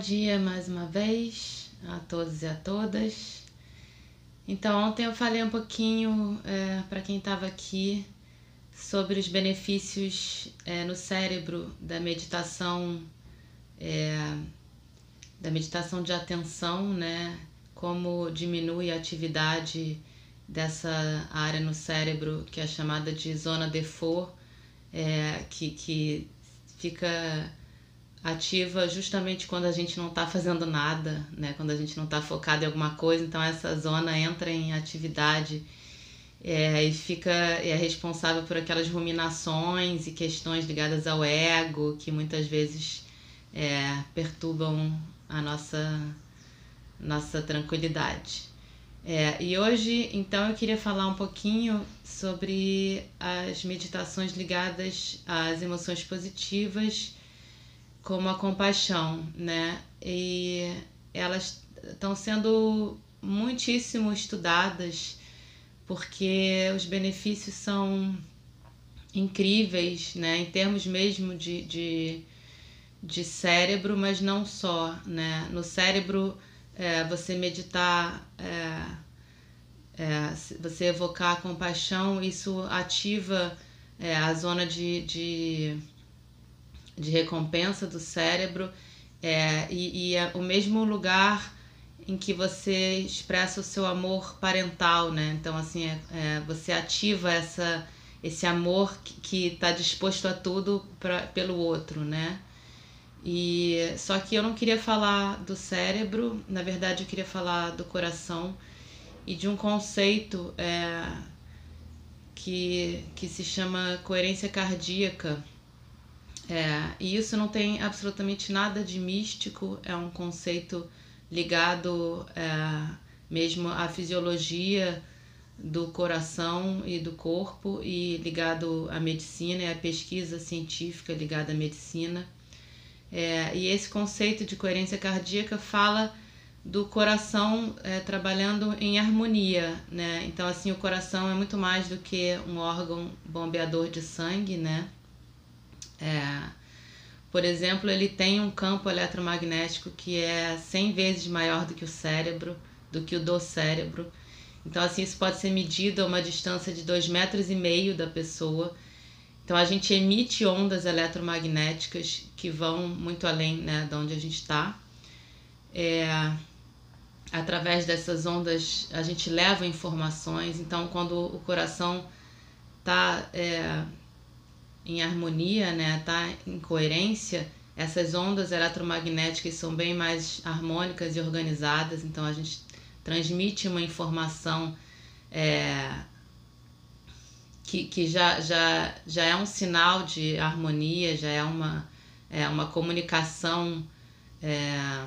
dia mais uma vez a todos e a todas. Então, ontem eu falei um pouquinho para quem estava aqui sobre os benefícios é, no cérebro da meditação, é, da meditação de atenção, né? Como diminui a atividade dessa área no cérebro que é chamada de zona default, é, que, que fica ativa justamente quando a gente não está fazendo nada, né? Quando a gente não está focado em alguma coisa, então essa zona entra em atividade é, e fica é responsável por aquelas ruminações e questões ligadas ao ego que muitas vezes é, perturbam a nossa nossa tranquilidade. É, e hoje, então, eu queria falar um pouquinho sobre as meditações ligadas às emoções positivas como a compaixão, né? E elas estão sendo muitíssimo estudadas porque os benefícios são incríveis, né? Em termos mesmo de, de, de cérebro, mas não só, né? No cérebro, é, você meditar, é, é, você evocar a compaixão, isso ativa é, a zona de, de de recompensa do cérebro é, e, e é o mesmo lugar em que você expressa o seu amor parental, né? Então, assim, é, é você ativa essa, esse amor que está disposto a tudo pra, pelo outro, né? E só que eu não queria falar do cérebro, na verdade eu queria falar do coração e de um conceito é, que, que se chama coerência cardíaca é, e isso não tem absolutamente nada de místico, é um conceito ligado é, mesmo à fisiologia do coração e do corpo e ligado à medicina e à pesquisa científica ligada à medicina. É, e esse conceito de coerência cardíaca fala do coração é, trabalhando em harmonia, né? Então, assim, o coração é muito mais do que um órgão bombeador de sangue, né? É, por exemplo, ele tem um campo eletromagnético que é 100 vezes maior do que o cérebro, do que o do cérebro. Então, assim, isso pode ser medido a uma distância de 2,5 metros e meio da pessoa. Então, a gente emite ondas eletromagnéticas que vão muito além né, de onde a gente está. É, através dessas ondas, a gente leva informações. Então, quando o coração está é, em harmonia, né, tá em coerência, essas ondas eletromagnéticas são bem mais harmônicas e organizadas, então a gente transmite uma informação é, que, que já, já, já é um sinal de harmonia, já é uma, é uma comunicação é,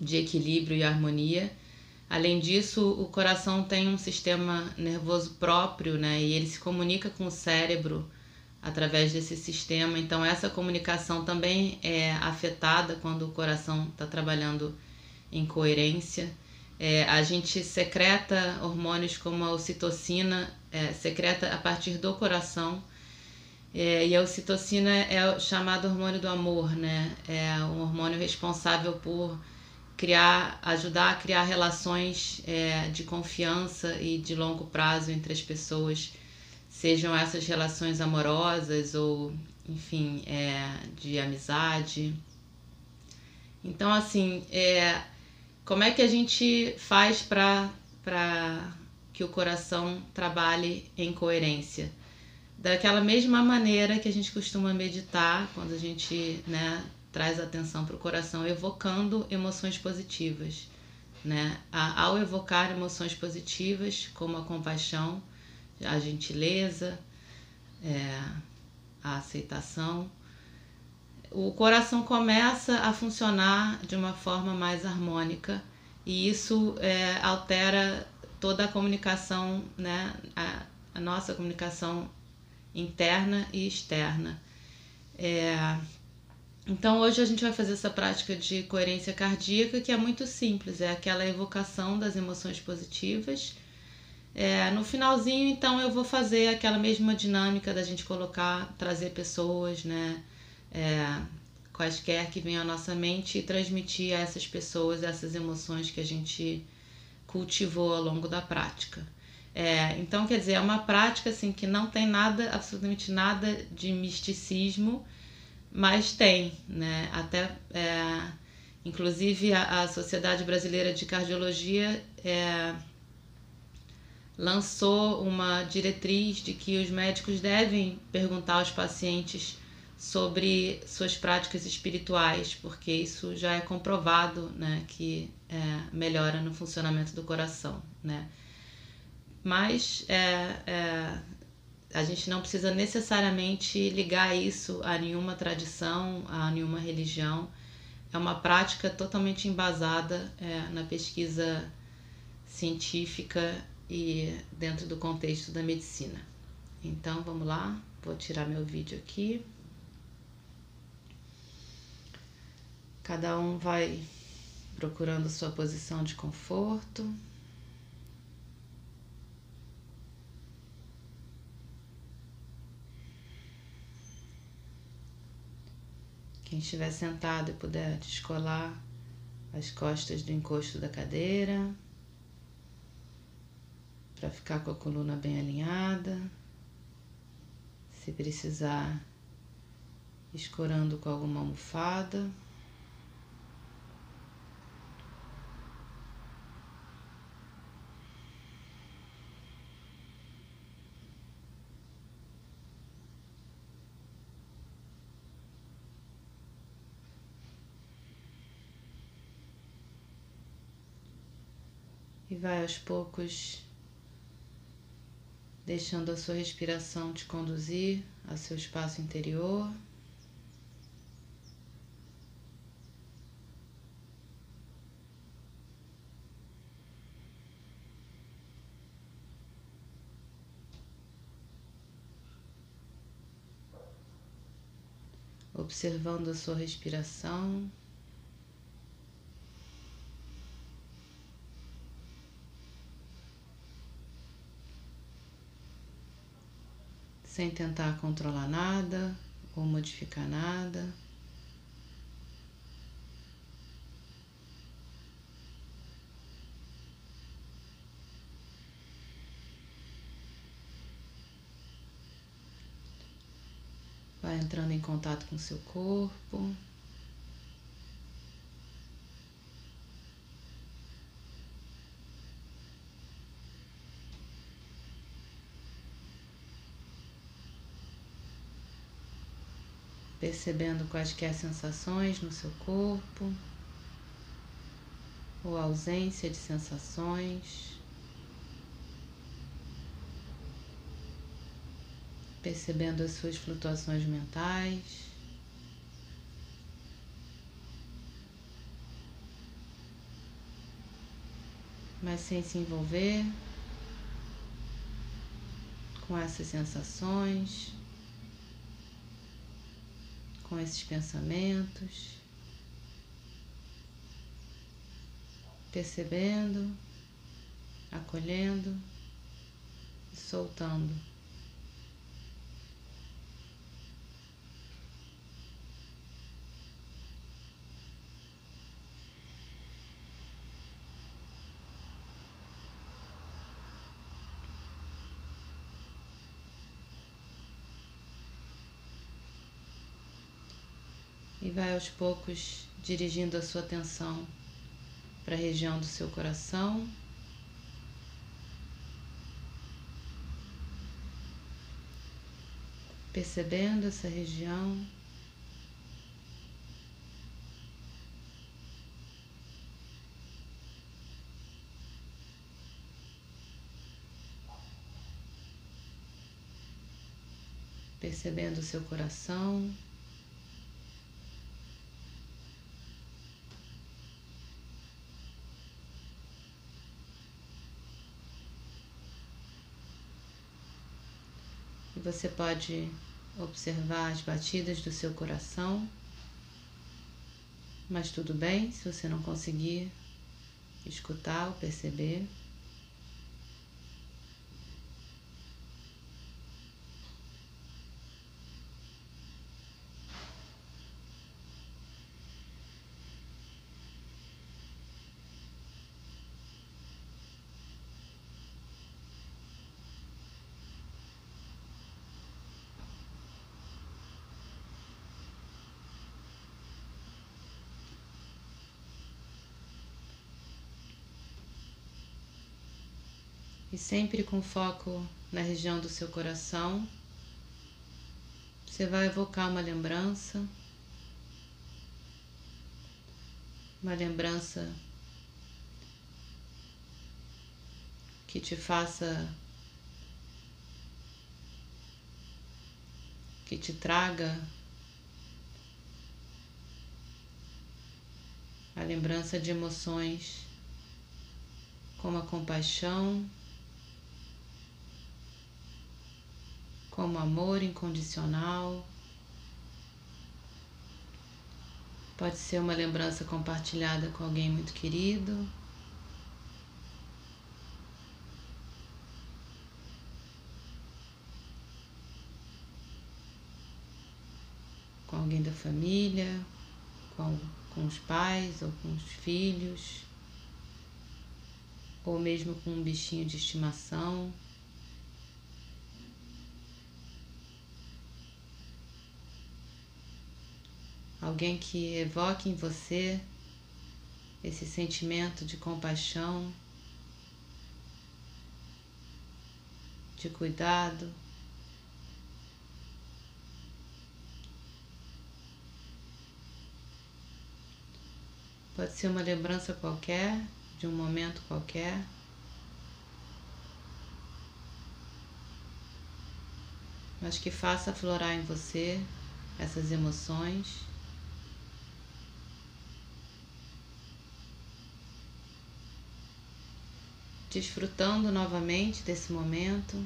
de equilíbrio e harmonia. Além disso, o coração tem um sistema nervoso próprio, né? E ele se comunica com o cérebro através desse sistema. Então, essa comunicação também é afetada quando o coração está trabalhando em coerência. É, a gente secreta hormônios como a ocitocina, é, secreta a partir do coração. É, e a ocitocina é o chamado hormônio do amor, né? É um hormônio responsável por criar, ajudar a criar relações é, de confiança e de longo prazo entre as pessoas sejam essas relações amorosas ou, enfim, é, de amizade. Então, assim, é, como é que a gente faz para que o coração trabalhe em coerência? daquela mesma maneira que a gente costuma meditar quando a gente né, traz atenção para o coração, evocando emoções positivas. Né? Ao evocar emoções positivas, como a compaixão, a gentileza, é, a aceitação, o coração começa a funcionar de uma forma mais harmônica e isso é, altera toda a comunicação, né, a, a nossa comunicação interna e externa. É, então hoje a gente vai fazer essa prática de coerência cardíaca que é muito simples, é aquela evocação das emoções positivas. É, no finalzinho, então, eu vou fazer aquela mesma dinâmica da gente colocar, trazer pessoas, né? É, quaisquer que venham à nossa mente e transmitir a essas pessoas essas emoções que a gente cultivou ao longo da prática. É, então, quer dizer, é uma prática assim que não tem nada, absolutamente nada de misticismo, mas tem, né? Até, é, inclusive, a, a, Sociedade Brasileira de Cardiologia é, lançou uma diretriz de que os médicos devem perguntar aos pacientes sobre suas práticas espirituais, porque isso já é comprovado, né, que é, melhora no funcionamento do coração, né. Mas é, é, a gente não precisa necessariamente ligar isso a nenhuma tradição, a nenhuma religião. É uma prática totalmente embasada é, na pesquisa científica e dentro do contexto da medicina. Então vamos lá, vou tirar meu vídeo aqui. Cada um vai procurando sua posição de conforto. Quem estiver sentado e puder descolar as costas do encosto da cadeira, para ficar com a coluna bem alinhada. Se precisar, escorando com alguma almofada. e vai aos poucos deixando a sua respiração te conduzir ao seu espaço interior. Observando a sua respiração. Sem tentar controlar nada ou modificar nada. Vai entrando em contato com seu corpo. Percebendo quaisquer sensações no seu corpo ou ausência de sensações, percebendo as suas flutuações mentais. Mas sem se envolver com essas sensações com esses pensamentos, percebendo, acolhendo e soltando. E vai aos poucos dirigindo a sua atenção para a região do seu coração. percebendo essa região. Percebendo o seu coração. Você pode observar as batidas do seu coração, mas tudo bem se você não conseguir escutar ou perceber. Sempre com foco na região do seu coração, você vai evocar uma lembrança, uma lembrança que te faça, que te traga a lembrança de emoções como a compaixão, como amor incondicional. Pode ser uma lembrança compartilhada com alguém muito querido. Com alguém da família, com, com os pais ou com os filhos, ou mesmo com um bichinho de estimação. Alguém que evoque em você esse sentimento de compaixão, de cuidado. Pode ser uma lembrança qualquer, de um momento qualquer. Mas que faça aflorar em você essas emoções. Desfrutando novamente desse momento.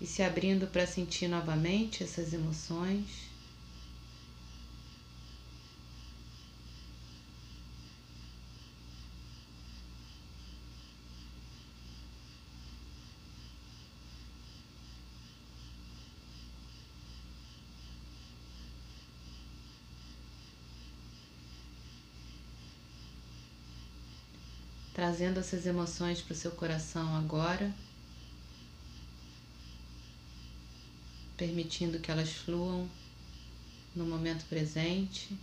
E se abrindo para sentir novamente essas emoções. Trazendo essas emoções para o seu coração agora, permitindo que elas fluam no momento presente.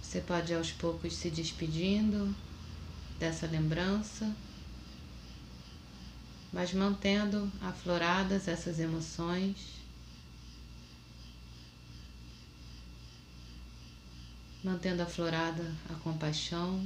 Você pode aos poucos se despedindo dessa lembrança, mas mantendo afloradas essas emoções. Mantendo aflorada a compaixão.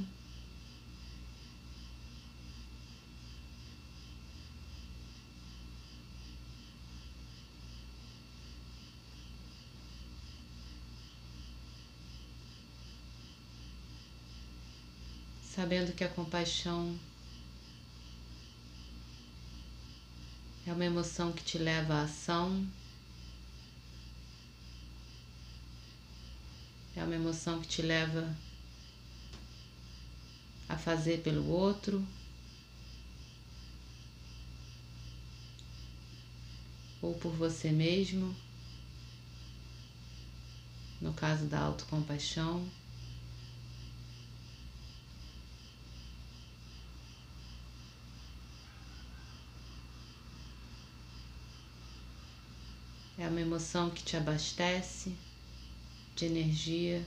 Sabendo que a compaixão é uma emoção que te leva à ação, é uma emoção que te leva a fazer pelo outro. Ou por você mesmo, no caso da autocompaixão. Emoção que te abastece de energia.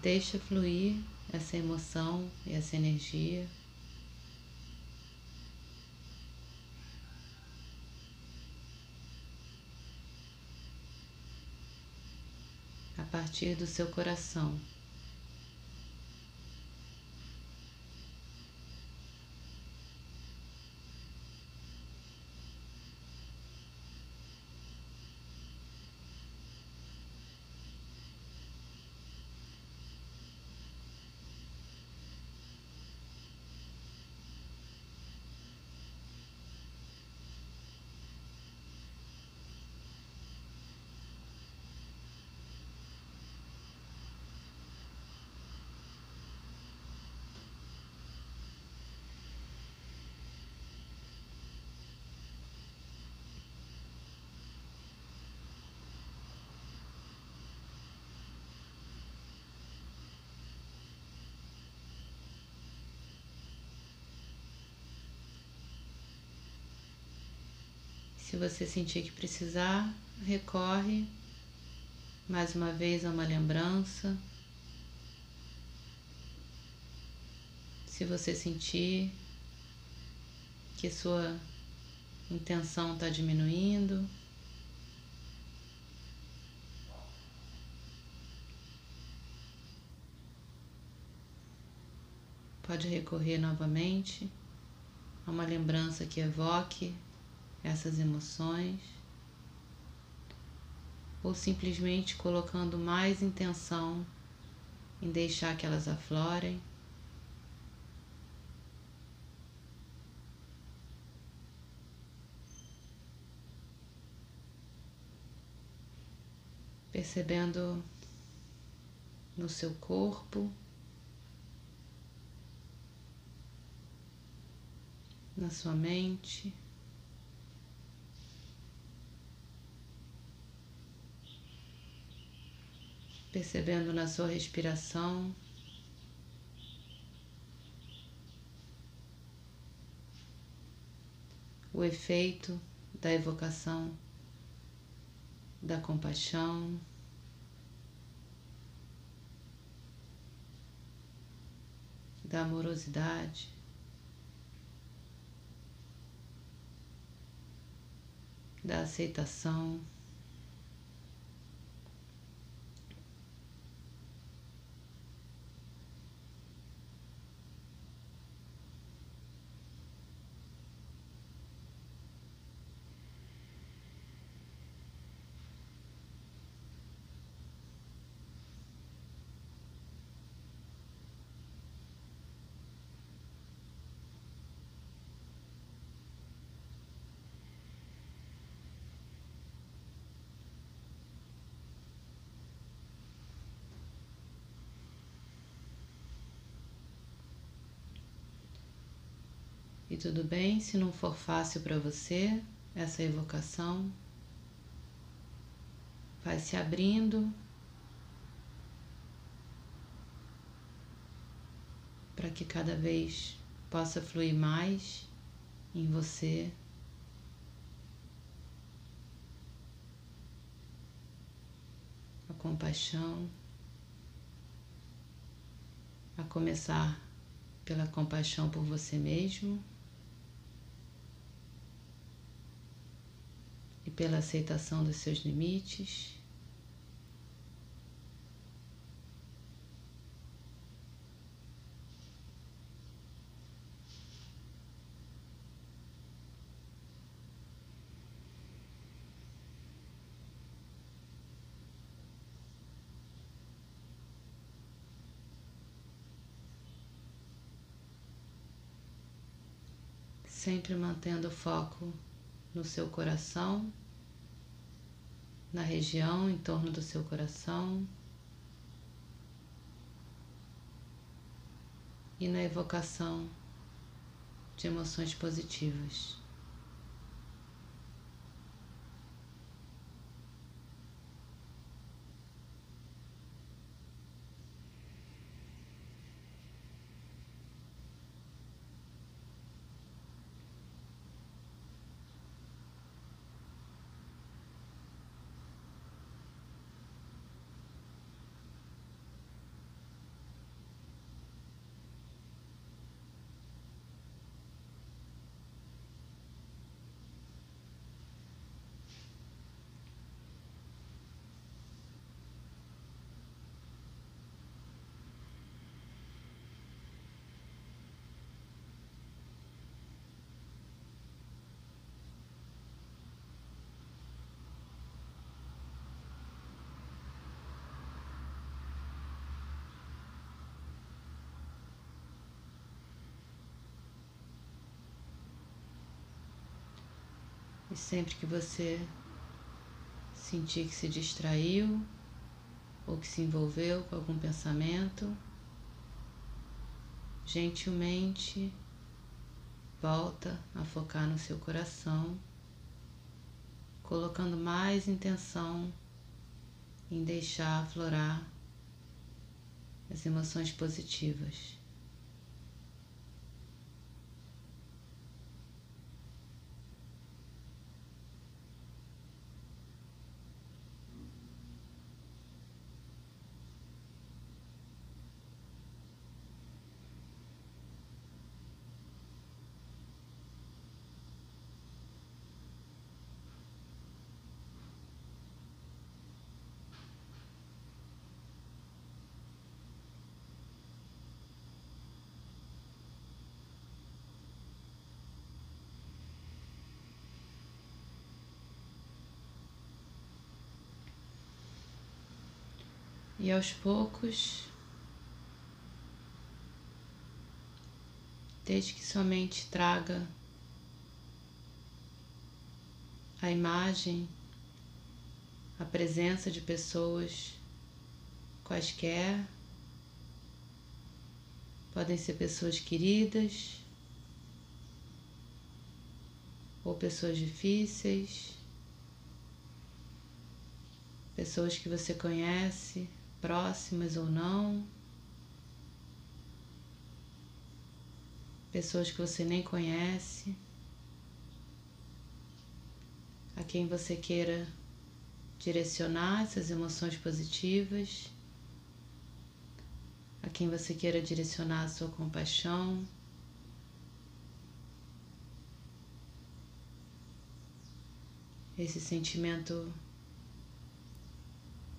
Deixa fluir essa emoção e essa energia. A partir do seu coração. Se você sentir que precisar, recorre mais uma vez a uma lembrança. Se você sentir que sua intenção está diminuindo, pode recorrer novamente a uma lembrança que evoque essas emoções, ou simplesmente colocando mais intenção em deixar que elas aflorem. Percebendo no seu corpo, na sua mente. Percebendo na sua respiração. O efeito da evocação da compaixão, da amorosidade. Da aceitação. E tudo bem se não for fácil para você essa evocação. Vai se abrindo para que cada vez possa fluir mais em você. A compaixão, a começar pela compaixão por você mesmo. E pela aceitação dos seus limites. Sempre mantendo o foco no seu coração, na região em torno do seu coração e na evocação de emoções positivas. E sempre que você sentir que se distraiu ou que se envolveu com algum pensamento, gentilmente volta a focar no seu coração, colocando mais intenção em deixar aflorar as emoções positivas. E aos poucos, desde que somente traga a imagem, a presença de pessoas quaisquer, podem ser pessoas queridas ou pessoas difíceis, pessoas que você conhece próximas ou não, pessoas que você nem conhece, a quem você queira direcionar essas emoções positivas, a quem você queira direcionar a sua compaixão. Esse sentimento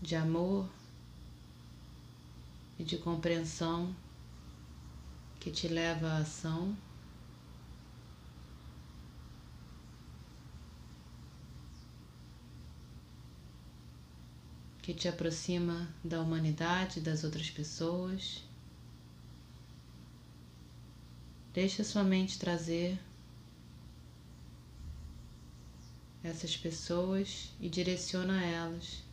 de amor e de compreensão que te leva à ação. Que te aproxima da humanidade das outras pessoas. Deixa sua mente trazer essas pessoas e direciona elas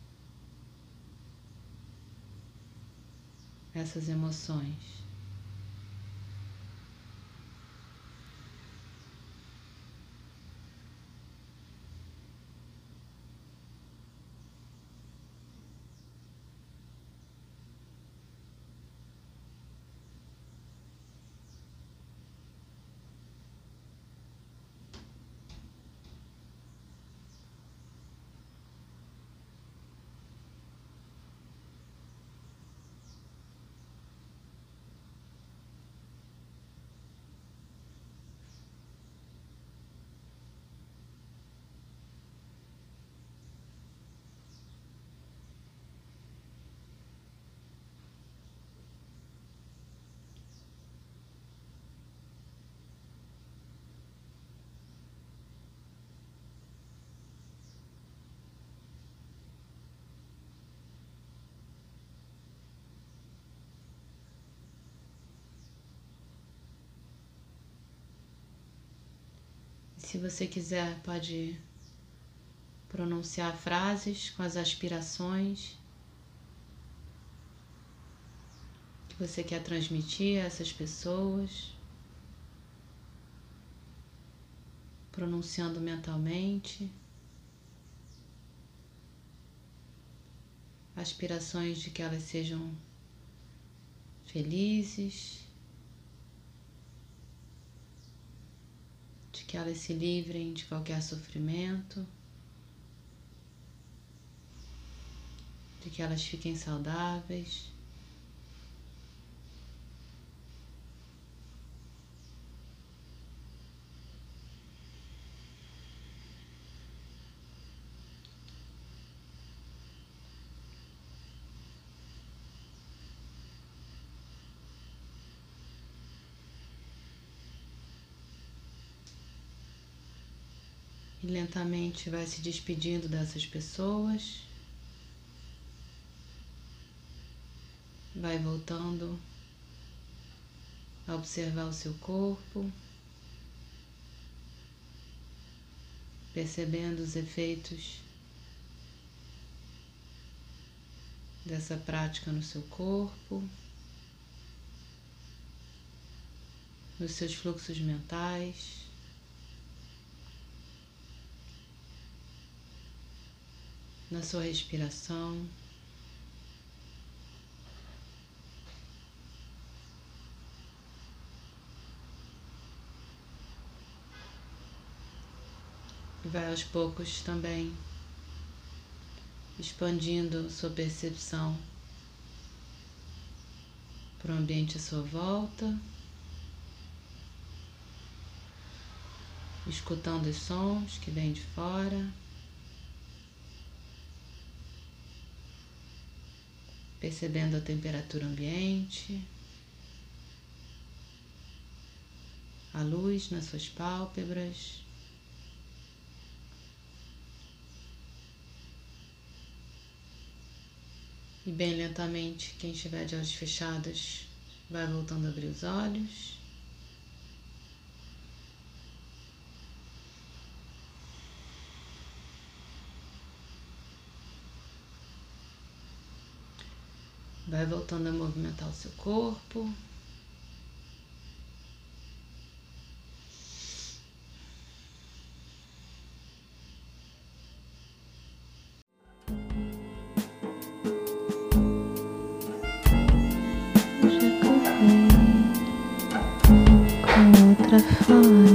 essas emoções. Se você quiser, pode pronunciar frases com as aspirações que você quer transmitir a essas pessoas, pronunciando mentalmente. Aspirações de que elas sejam felizes, que elas se livrem de qualquer sofrimento, de que elas fiquem saudáveis. E lentamente vai se despedindo dessas pessoas. Vai voltando a observar o seu corpo. percebendo os efeitos dessa prática no seu corpo, nos seus fluxos mentais. Na sua respiração. E vai aos poucos também expandindo sua percepção para o ambiente à sua volta, escutando os sons que vêm de fora, percebendo a temperatura ambiente, a luz nas suas pálpebras. E bem lentamente, quem estiver de olhos fechados, vai voltando a abrir os olhos. Vai voltando a movimentar o seu corpo. outra fome,